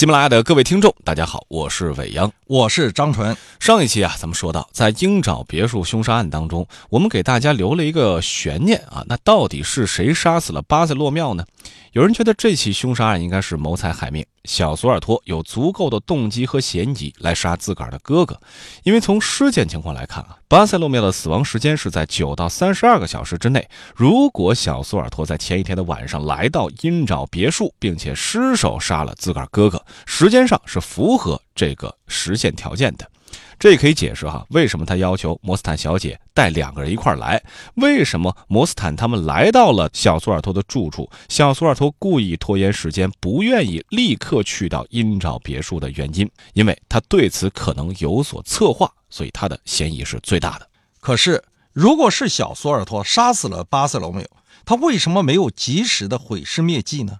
喜马拉雅的各位听众，大家好，我是伟阳，我是张纯。上一期啊，咱们说到在鹰爪别墅凶杀案当中，我们给大家留了一个悬念啊，那到底是谁杀死了巴塞洛庙呢？有人觉得这起凶杀案应该是谋财害命，小索尔托有足够的动机和嫌疑来杀自个儿的哥哥，因为从尸检情况来看啊，巴塞洛缪的死亡时间是在九到三十二个小时之内。如果小索尔托在前一天的晚上来到鹰爪别墅，并且失手杀了自个儿哥哥，时间上是符合这个实现条件的。这也可以解释哈，为什么他要求摩斯坦小姐带两个人一块来？为什么摩斯坦他们来到了小索尔托的住处，小索尔托故意拖延时间，不愿意立刻去到鹰爪别墅的原因？因为他对此可能有所策划，所以他的嫌疑是最大的。可是，如果是小索尔托杀死了巴塞罗缪，他为什么没有及时的毁尸灭迹呢？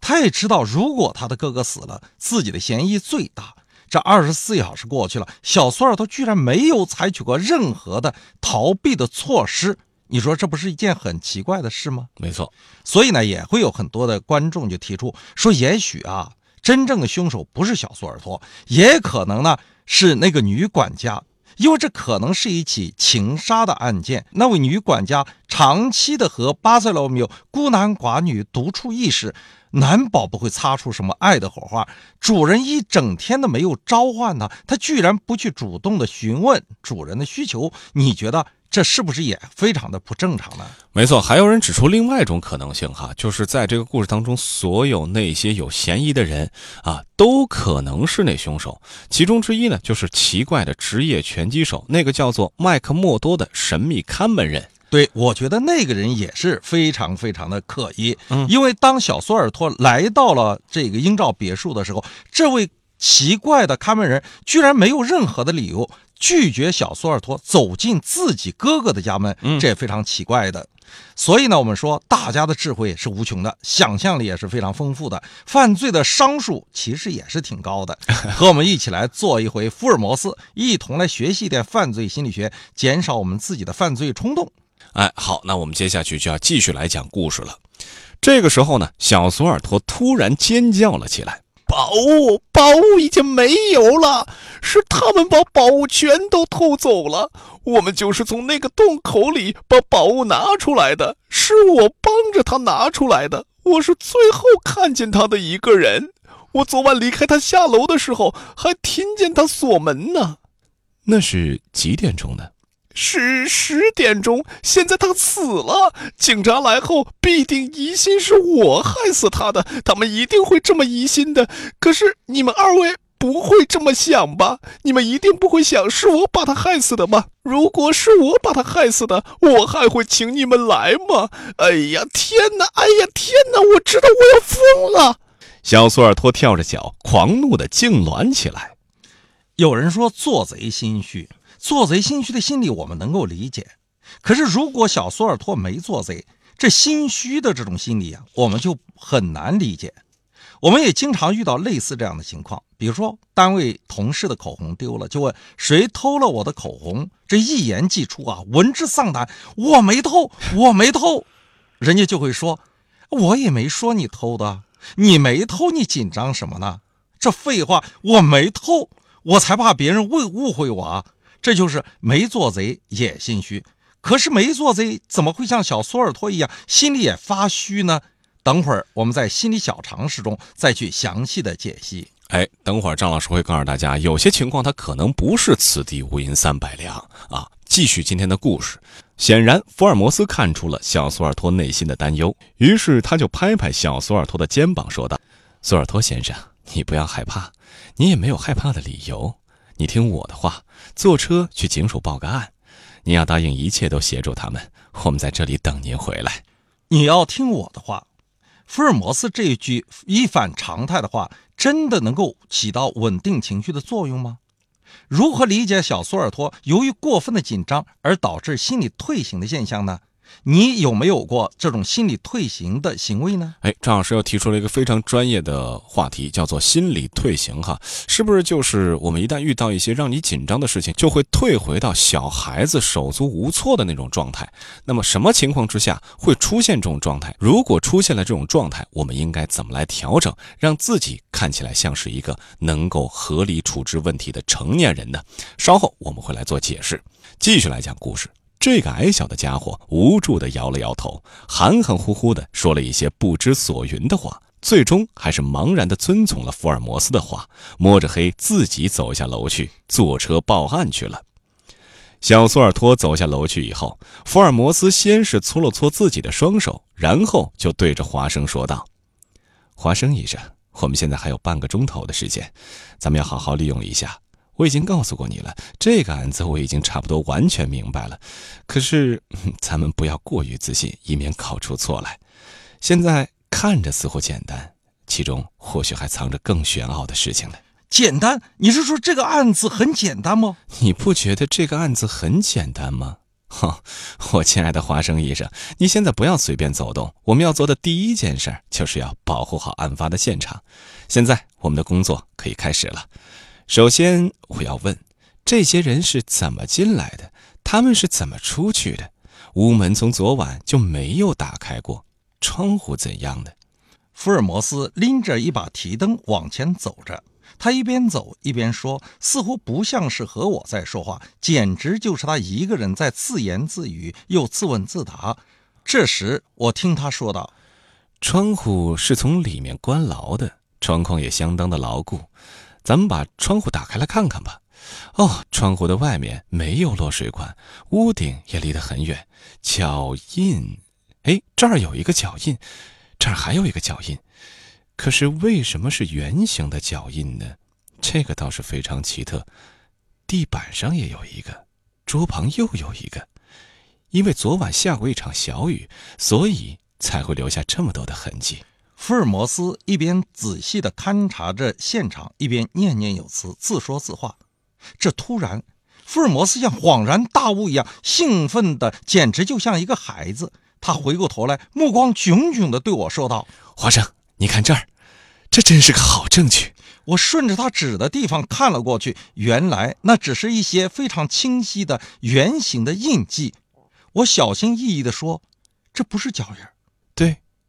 他也知道，如果他的哥哥死了，自己的嫌疑最大。这二十四小时过去了，小索尔托居然没有采取过任何的逃避的措施，你说这不是一件很奇怪的事吗？没错，所以呢，也会有很多的观众就提出说，也许啊，真正的凶手不是小索尔托，也可能呢是那个女管家，因为这可能是一起情杀的案件。那位女管家长期的和巴塞罗缪孤男寡女独处一室。难保不会擦出什么爱的火花。主人一整天的没有召唤他，他居然不去主动的询问主人的需求。你觉得这是不是也非常的不正常呢？没错，还有人指出另外一种可能性哈，就是在这个故事当中，所有那些有嫌疑的人啊，都可能是那凶手。其中之一呢，就是奇怪的职业拳击手，那个叫做麦克默多的神秘看门人。对，我觉得那个人也是非常非常的可疑，嗯，因为当小索尔托来到了这个英照别墅的时候，这位奇怪的看门人居然没有任何的理由拒绝小索尔托走进自己哥哥的家门，这也非常奇怪的。所以呢，我们说大家的智慧是无穷的，想象力也是非常丰富的，犯罪的商数其实也是挺高的。和我们一起来做一回福尔摩斯，一同来学习点犯罪心理学，减少我们自己的犯罪冲动。哎，好，那我们接下去就要继续来讲故事了。这个时候呢，小索尔托突然尖叫了起来：“宝物，宝物已经没有了，是他们把宝物全都偷走了。我们就是从那个洞口里把宝物拿出来的，是我帮着他拿出来的。我是最后看见他的一个人。我昨晚离开他下楼的时候，还听见他锁门呢。那是几点钟呢？”是十点钟，现在他死了。警察来后必定疑心是我害死他的，他们一定会这么疑心的。可是你们二位不会这么想吧？你们一定不会想是我把他害死的吧？如果是我把他害死的，我还会请你们来吗？哎呀天哪！哎呀天哪！我知道我要疯了。小索尔托跳着脚，狂怒的痉挛起来。有人说做贼心虚。做贼心虚的心理我们能够理解，可是如果小索尔托没做贼，这心虚的这种心理啊，我们就很难理解。我们也经常遇到类似这样的情况，比如说单位同事的口红丢了，就问谁偷了我的口红，这一言既出啊，闻之丧胆，我没偷，我没偷，人家就会说，我也没说你偷的，你没偷，你紧张什么呢？这废话，我没偷，我才怕别人误误会我啊。这就是没做贼也心虚，可是没做贼怎么会像小索尔托一样心里也发虚呢？等会儿我们在心理小常识中再去详细的解析。哎，等会儿张老师会告诉大家，有些情况他可能不是此地无银三百两啊。继续今天的故事，显然福尔摩斯看出了小索尔托内心的担忧，于是他就拍拍小索尔托的肩膀，说道：“索尔托先生，你不要害怕，你也没有害怕的理由。”你听我的话，坐车去警署报个案。你要答应一切都协助他们，我们在这里等您回来。你要听我的话。福尔摩斯这一句一反常态的话，真的能够起到稳定情绪的作用吗？如何理解小苏尔托由于过分的紧张而导致心理退行的现象呢？你有没有过这种心理退行的行为呢？哎，张老师又提出了一个非常专业的话题，叫做心理退行。哈，是不是就是我们一旦遇到一些让你紧张的事情，就会退回到小孩子手足无措的那种状态？那么，什么情况之下会出现这种状态？如果出现了这种状态，我们应该怎么来调整，让自己看起来像是一个能够合理处置问题的成年人呢？稍后我们会来做解释。继续来讲故事。这个矮小的家伙无助地摇了摇头，含含糊糊地说了一些不知所云的话，最终还是茫然地遵从了福尔摩斯的话，摸着黑自己走下楼去，坐车报案去了。小苏尔托走下楼去以后，福尔摩斯先是搓了搓自己的双手，然后就对着华生说道：“华生医生，我们现在还有半个钟头的时间，咱们要好好利用一下。”我已经告诉过你了，这个案子我已经差不多完全明白了。可是，咱们不要过于自信，以免考出错来。现在看着似乎简单，其中或许还藏着更玄奥的事情呢。简单？你是说这个案子很简单吗？你不觉得这个案子很简单吗？哈，我亲爱的华生医生，你现在不要随便走动。我们要做的第一件事就是要保护好案发的现场。现在，我们的工作可以开始了。首先，我要问，这些人是怎么进来的？他们是怎么出去的？屋门从昨晚就没有打开过，窗户怎样的？福尔摩斯拎着一把提灯往前走着，他一边走一边说，似乎不像是和我在说话，简直就是他一个人在自言自语，又自问自答。这时，我听他说道：“窗户是从里面关牢的，窗框也相当的牢固。”咱们把窗户打开来看看吧。哦，窗户的外面没有落水管，屋顶也离得很远。脚印，哎，这儿有一个脚印，这儿还有一个脚印。可是为什么是圆形的脚印呢？这个倒是非常奇特。地板上也有一个，桌旁又有一个。因为昨晚下过一场小雨，所以才会留下这么多的痕迹。福尔摩斯一边仔细地勘察着现场，一边念念有词，自说自话。这突然，福尔摩斯像恍然大悟一样，兴奋的简直就像一个孩子。他回过头来，目光炯炯地对我说道：“华生，你看这儿，这真是个好证据。”我顺着他指的地方看了过去，原来那只是一些非常清晰的圆形的印记。我小心翼翼地说：“这不是脚印。”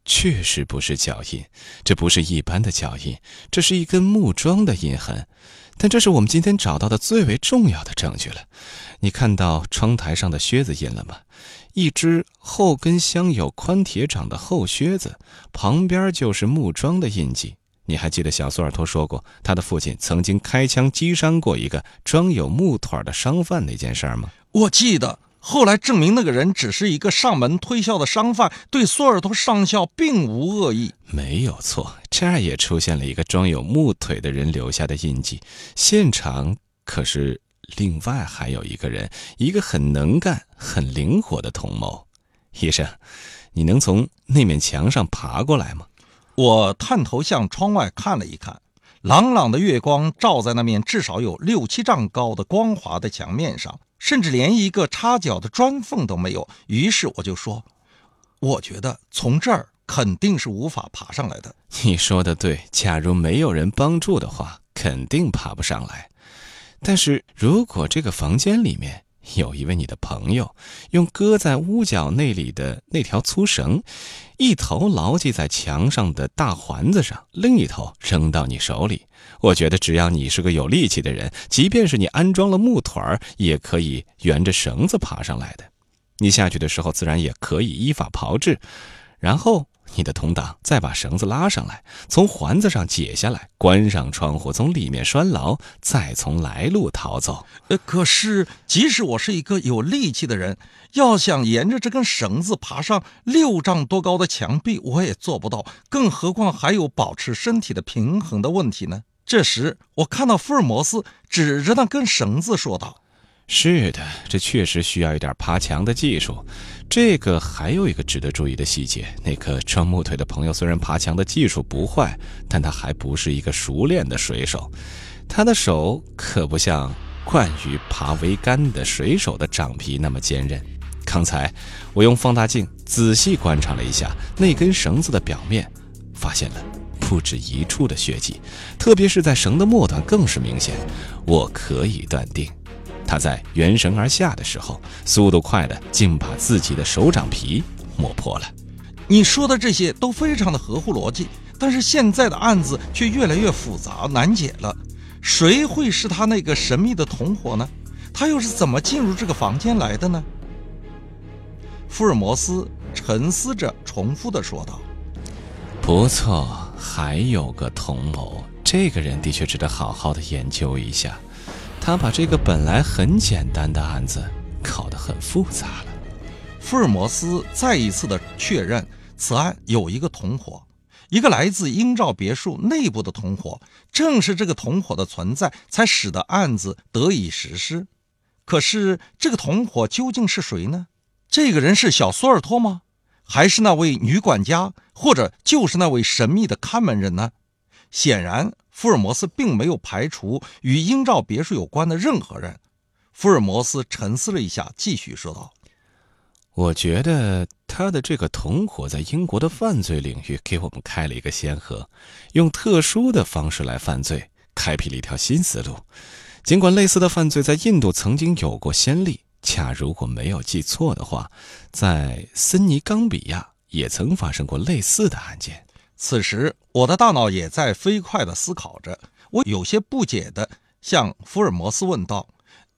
确实不是脚印，这不是一般的脚印，这是一根木桩的印痕。但这是我们今天找到的最为重要的证据了。你看到窗台上的靴子印了吗？一只后跟镶有宽铁掌的厚靴子，旁边就是木桩的印记。你还记得小苏尔托说过，他的父亲曾经开枪击伤过一个装有木腿的商贩那件事吗？我记得。后来证明，那个人只是一个上门推销的商贩，对索尔托上校并无恶意。没有错，这儿也出现了一个装有木腿的人留下的印记。现场可是另外还有一个人，一个很能干、很灵活的同谋。医生，你能从那面墙上爬过来吗？我探头向窗外看了一看，朗朗的月光照在那面至少有六七丈高的光滑的墙面上。甚至连一个插脚的砖缝都没有，于是我就说：“我觉得从这儿肯定是无法爬上来的。”你说的对，假如没有人帮助的话，肯定爬不上来。但是如果这个房间里面有一位你的朋友，用搁在屋角那里的那条粗绳，一头牢系在墙上的大环子上，另一头扔到你手里。我觉得，只要你是个有力气的人，即便是你安装了木腿儿，也可以沿着绳子爬上来的。你下去的时候，自然也可以依法炮制，然后你的同党再把绳子拉上来，从环子上解下来，关上窗户，从里面拴牢，再从来路逃走。呃，可是，即使我是一个有力气的人，要想沿着这根绳子爬上六丈多高的墙壁，我也做不到，更何况还有保持身体的平衡的问题呢？这时，我看到福尔摩斯指着那根绳子说道：“是的，这确实需要一点爬墙的技术。这个还有一个值得注意的细节：那个装木腿的朋友虽然爬墙的技术不坏，但他还不是一个熟练的水手。他的手可不像惯于爬桅杆的水手的掌皮那么坚韧。刚才我用放大镜仔细观察了一下那根绳子的表面，发现了不止一处的血迹，特别是在绳的末端更是明显。我可以断定，他在原绳而下的时候，速度快的竟把自己的手掌皮磨破了。你说的这些都非常的合乎逻辑，但是现在的案子却越来越复杂难解了。谁会是他那个神秘的同伙呢？他又是怎么进入这个房间来的呢？福尔摩斯沉思着，重复的说道：“不错，还有个同谋，这个人的确值得好好的研究一下。他把这个本来很简单的案子搞得很复杂了。”福尔摩斯再一次的确认，此案有一个同伙，一个来自英照别墅内部的同伙。正是这个同伙的存在，才使得案子得以实施。可是，这个同伙究竟是谁呢？这个人是小索尔托吗？还是那位女管家，或者就是那位神秘的看门人呢？显然，福尔摩斯并没有排除与英照别墅有关的任何人。福尔摩斯沉思了一下，继续说道。我觉得他的这个同伙在英国的犯罪领域给我们开了一个先河，用特殊的方式来犯罪，开辟了一条新思路。尽管类似的犯罪在印度曾经有过先例，恰如果没有记错的话，在森尼冈比亚也曾发生过类似的案件。此时，我的大脑也在飞快地思考着，我有些不解地向福尔摩斯问道：“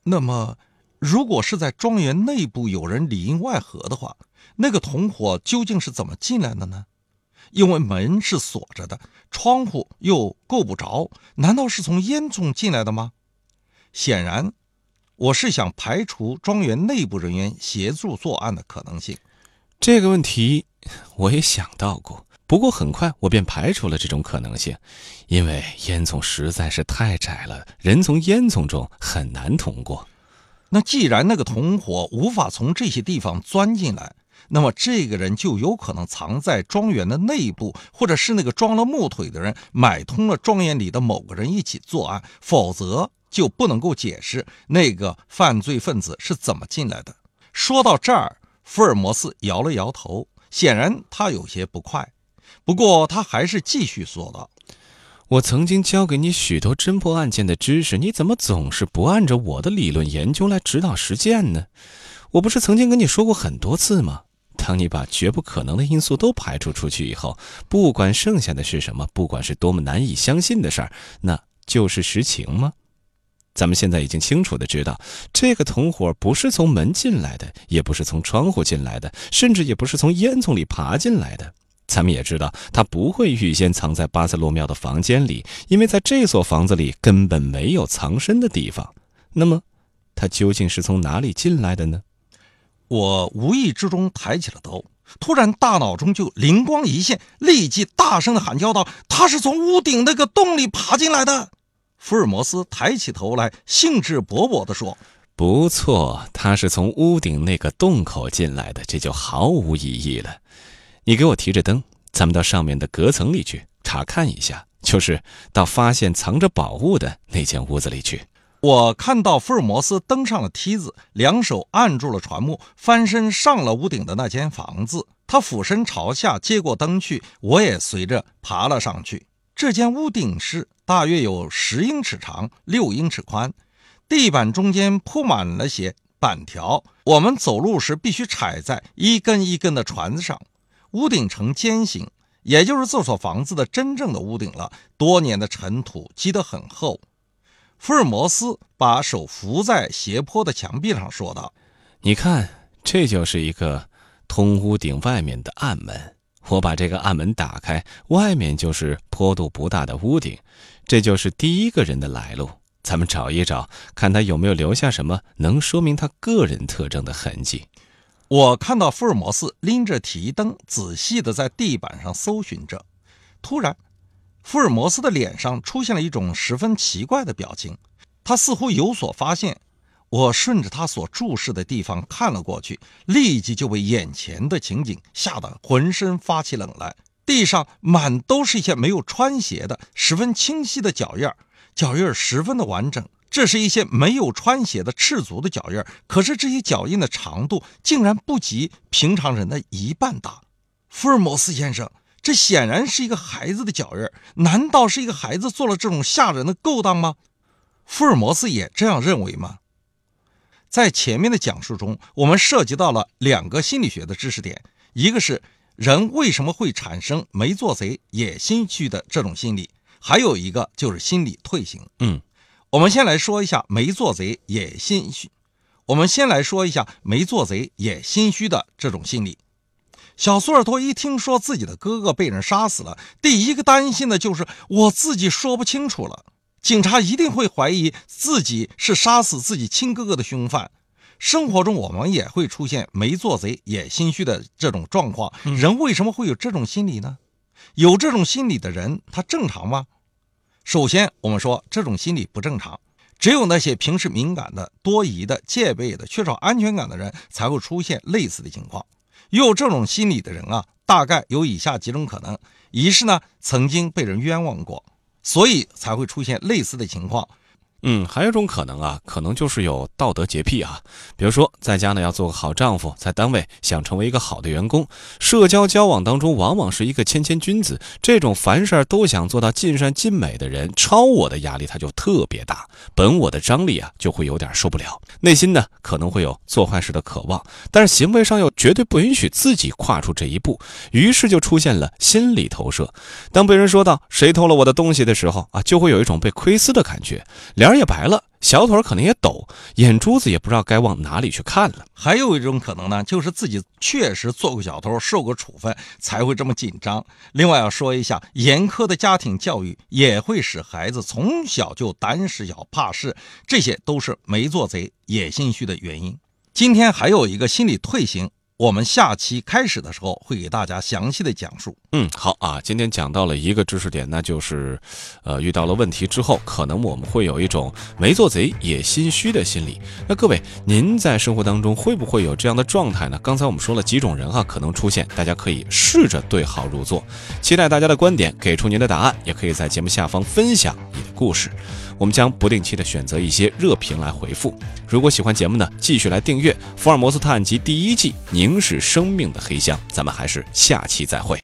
那么？”如果是在庄园内部有人里应外合的话，那个同伙究竟是怎么进来的呢？因为门是锁着的，窗户又够不着，难道是从烟囱进来的吗？显然，我是想排除庄园内部人员协助作案的可能性。这个问题我也想到过，不过很快我便排除了这种可能性，因为烟囱实在是太窄了，人从烟囱中很难通过。那既然那个同伙无法从这些地方钻进来，那么这个人就有可能藏在庄园的内部，或者是那个装了木腿的人买通了庄园里的某个人一起作案，否则就不能够解释那个犯罪分子是怎么进来的。说到这儿，福尔摩斯摇了摇头，显然他有些不快，不过他还是继续说道。我曾经教给你许多侦破案件的知识，你怎么总是不按照我的理论研究来指导实践呢？我不是曾经跟你说过很多次吗？当你把绝不可能的因素都排除出去以后，不管剩下的是什么，不管是多么难以相信的事儿，那就是实情吗？咱们现在已经清楚的知道，这个同伙不是从门进来的，也不是从窗户进来的，甚至也不是从烟囱里爬进来的。咱们也知道，他不会预先藏在巴塞洛庙的房间里，因为在这所房子里根本没有藏身的地方。那么，他究竟是从哪里进来的呢？我无意之中抬起了头，突然大脑中就灵光一现，立即大声的喊叫道：“他是从屋顶那个洞里爬进来的！”福尔摩斯抬起头来，兴致勃勃地说：“不错，他是从屋顶那个洞口进来的，这就毫无疑义了。”你给我提着灯，咱们到上面的隔层里去查看一下，就是到发现藏着宝物的那间屋子里去。我看到福尔摩斯登上了梯子，两手按住了船木，翻身上了屋顶的那间房子。他俯身朝下接过灯去，我也随着爬了上去。这间屋顶是大约有十英尺长，六英尺宽，地板中间铺满了些板条，我们走路时必须踩在一根一根的船子上。屋顶呈尖形，也就是这所房子的真正的屋顶了。多年的尘土积得很厚。福尔摩斯把手扶在斜坡的墙壁上，说道：“你看，这就是一个通屋顶外面的暗门。我把这个暗门打开，外面就是坡度不大的屋顶。这就是第一个人的来路。咱们找一找，看他有没有留下什么能说明他个人特征的痕迹。”我看到福尔摩斯拎着提灯，仔细地在地板上搜寻着。突然，福尔摩斯的脸上出现了一种十分奇怪的表情，他似乎有所发现。我顺着他所注视的地方看了过去，立即就被眼前的情景吓得浑身发起冷来。地上满都是一些没有穿鞋的、十分清晰的脚印儿，脚印儿十分的完整，这是一些没有穿鞋的赤足的脚印可是这些脚印的长度竟然不及平常人的一半大。福尔摩斯先生，这显然是一个孩子的脚印难道是一个孩子做了这种吓人的勾当吗？福尔摩斯也这样认为吗？在前面的讲述中，我们涉及到了两个心理学的知识点，一个是人为什么会产生没做贼也心虚的这种心理，还有一个就是心理退行。嗯。我们先来说一下没做贼也心虚。我们先来说一下没做贼也心虚的这种心理。小苏尔托一听说自己的哥哥被人杀死了，第一个担心的就是我自己说不清楚了，警察一定会怀疑自己是杀死自己亲哥哥的凶犯。生活中我们也会出现没做贼也心虚的这种状况。人为什么会有这种心理呢？有这种心理的人，他正常吗？首先，我们说这种心理不正常，只有那些平时敏感的、多疑的、戒备的、缺少安全感的人才会出现类似的情况。有这种心理的人啊，大概有以下几种可能：一是呢曾经被人冤枉过，所以才会出现类似的情况。嗯，还有一种可能啊，可能就是有道德洁癖啊。比如说，在家呢要做个好丈夫，在单位想成为一个好的员工，社交交往当中往往是一个谦谦君子。这种凡事都想做到尽善尽美的人，超我的压力他就特别大，本我的张力啊就会有点受不了。内心呢可能会有做坏事的渴望，但是行为上又绝对不允许自己跨出这一步，于是就出现了心理投射。当被人说到谁偷了我的东西的时候啊，就会有一种被窥私的感觉，两脸。也白了，小腿可能也抖，眼珠子也不知道该往哪里去看了。还有一种可能呢，就是自己确实做过小偷，受过处分，才会这么紧张。另外要说一下，严苛的家庭教育也会使孩子从小就胆小怕事，这些都是没做贼也心虚的原因。今天还有一个心理退行。我们下期开始的时候会给大家详细的讲述。嗯，好啊，今天讲到了一个知识点，那就是，呃，遇到了问题之后，可能我们会有一种没做贼也心虚的心理。那各位，您在生活当中会不会有这样的状态呢？刚才我们说了几种人哈，可能出现，大家可以试着对号入座。期待大家的观点，给出您的答案，也可以在节目下方分享你的故事。我们将不定期的选择一些热评来回复。如果喜欢节目呢，继续来订阅《福尔摩斯探案集》第一季《凝视生命的黑箱》。咱们还是下期再会。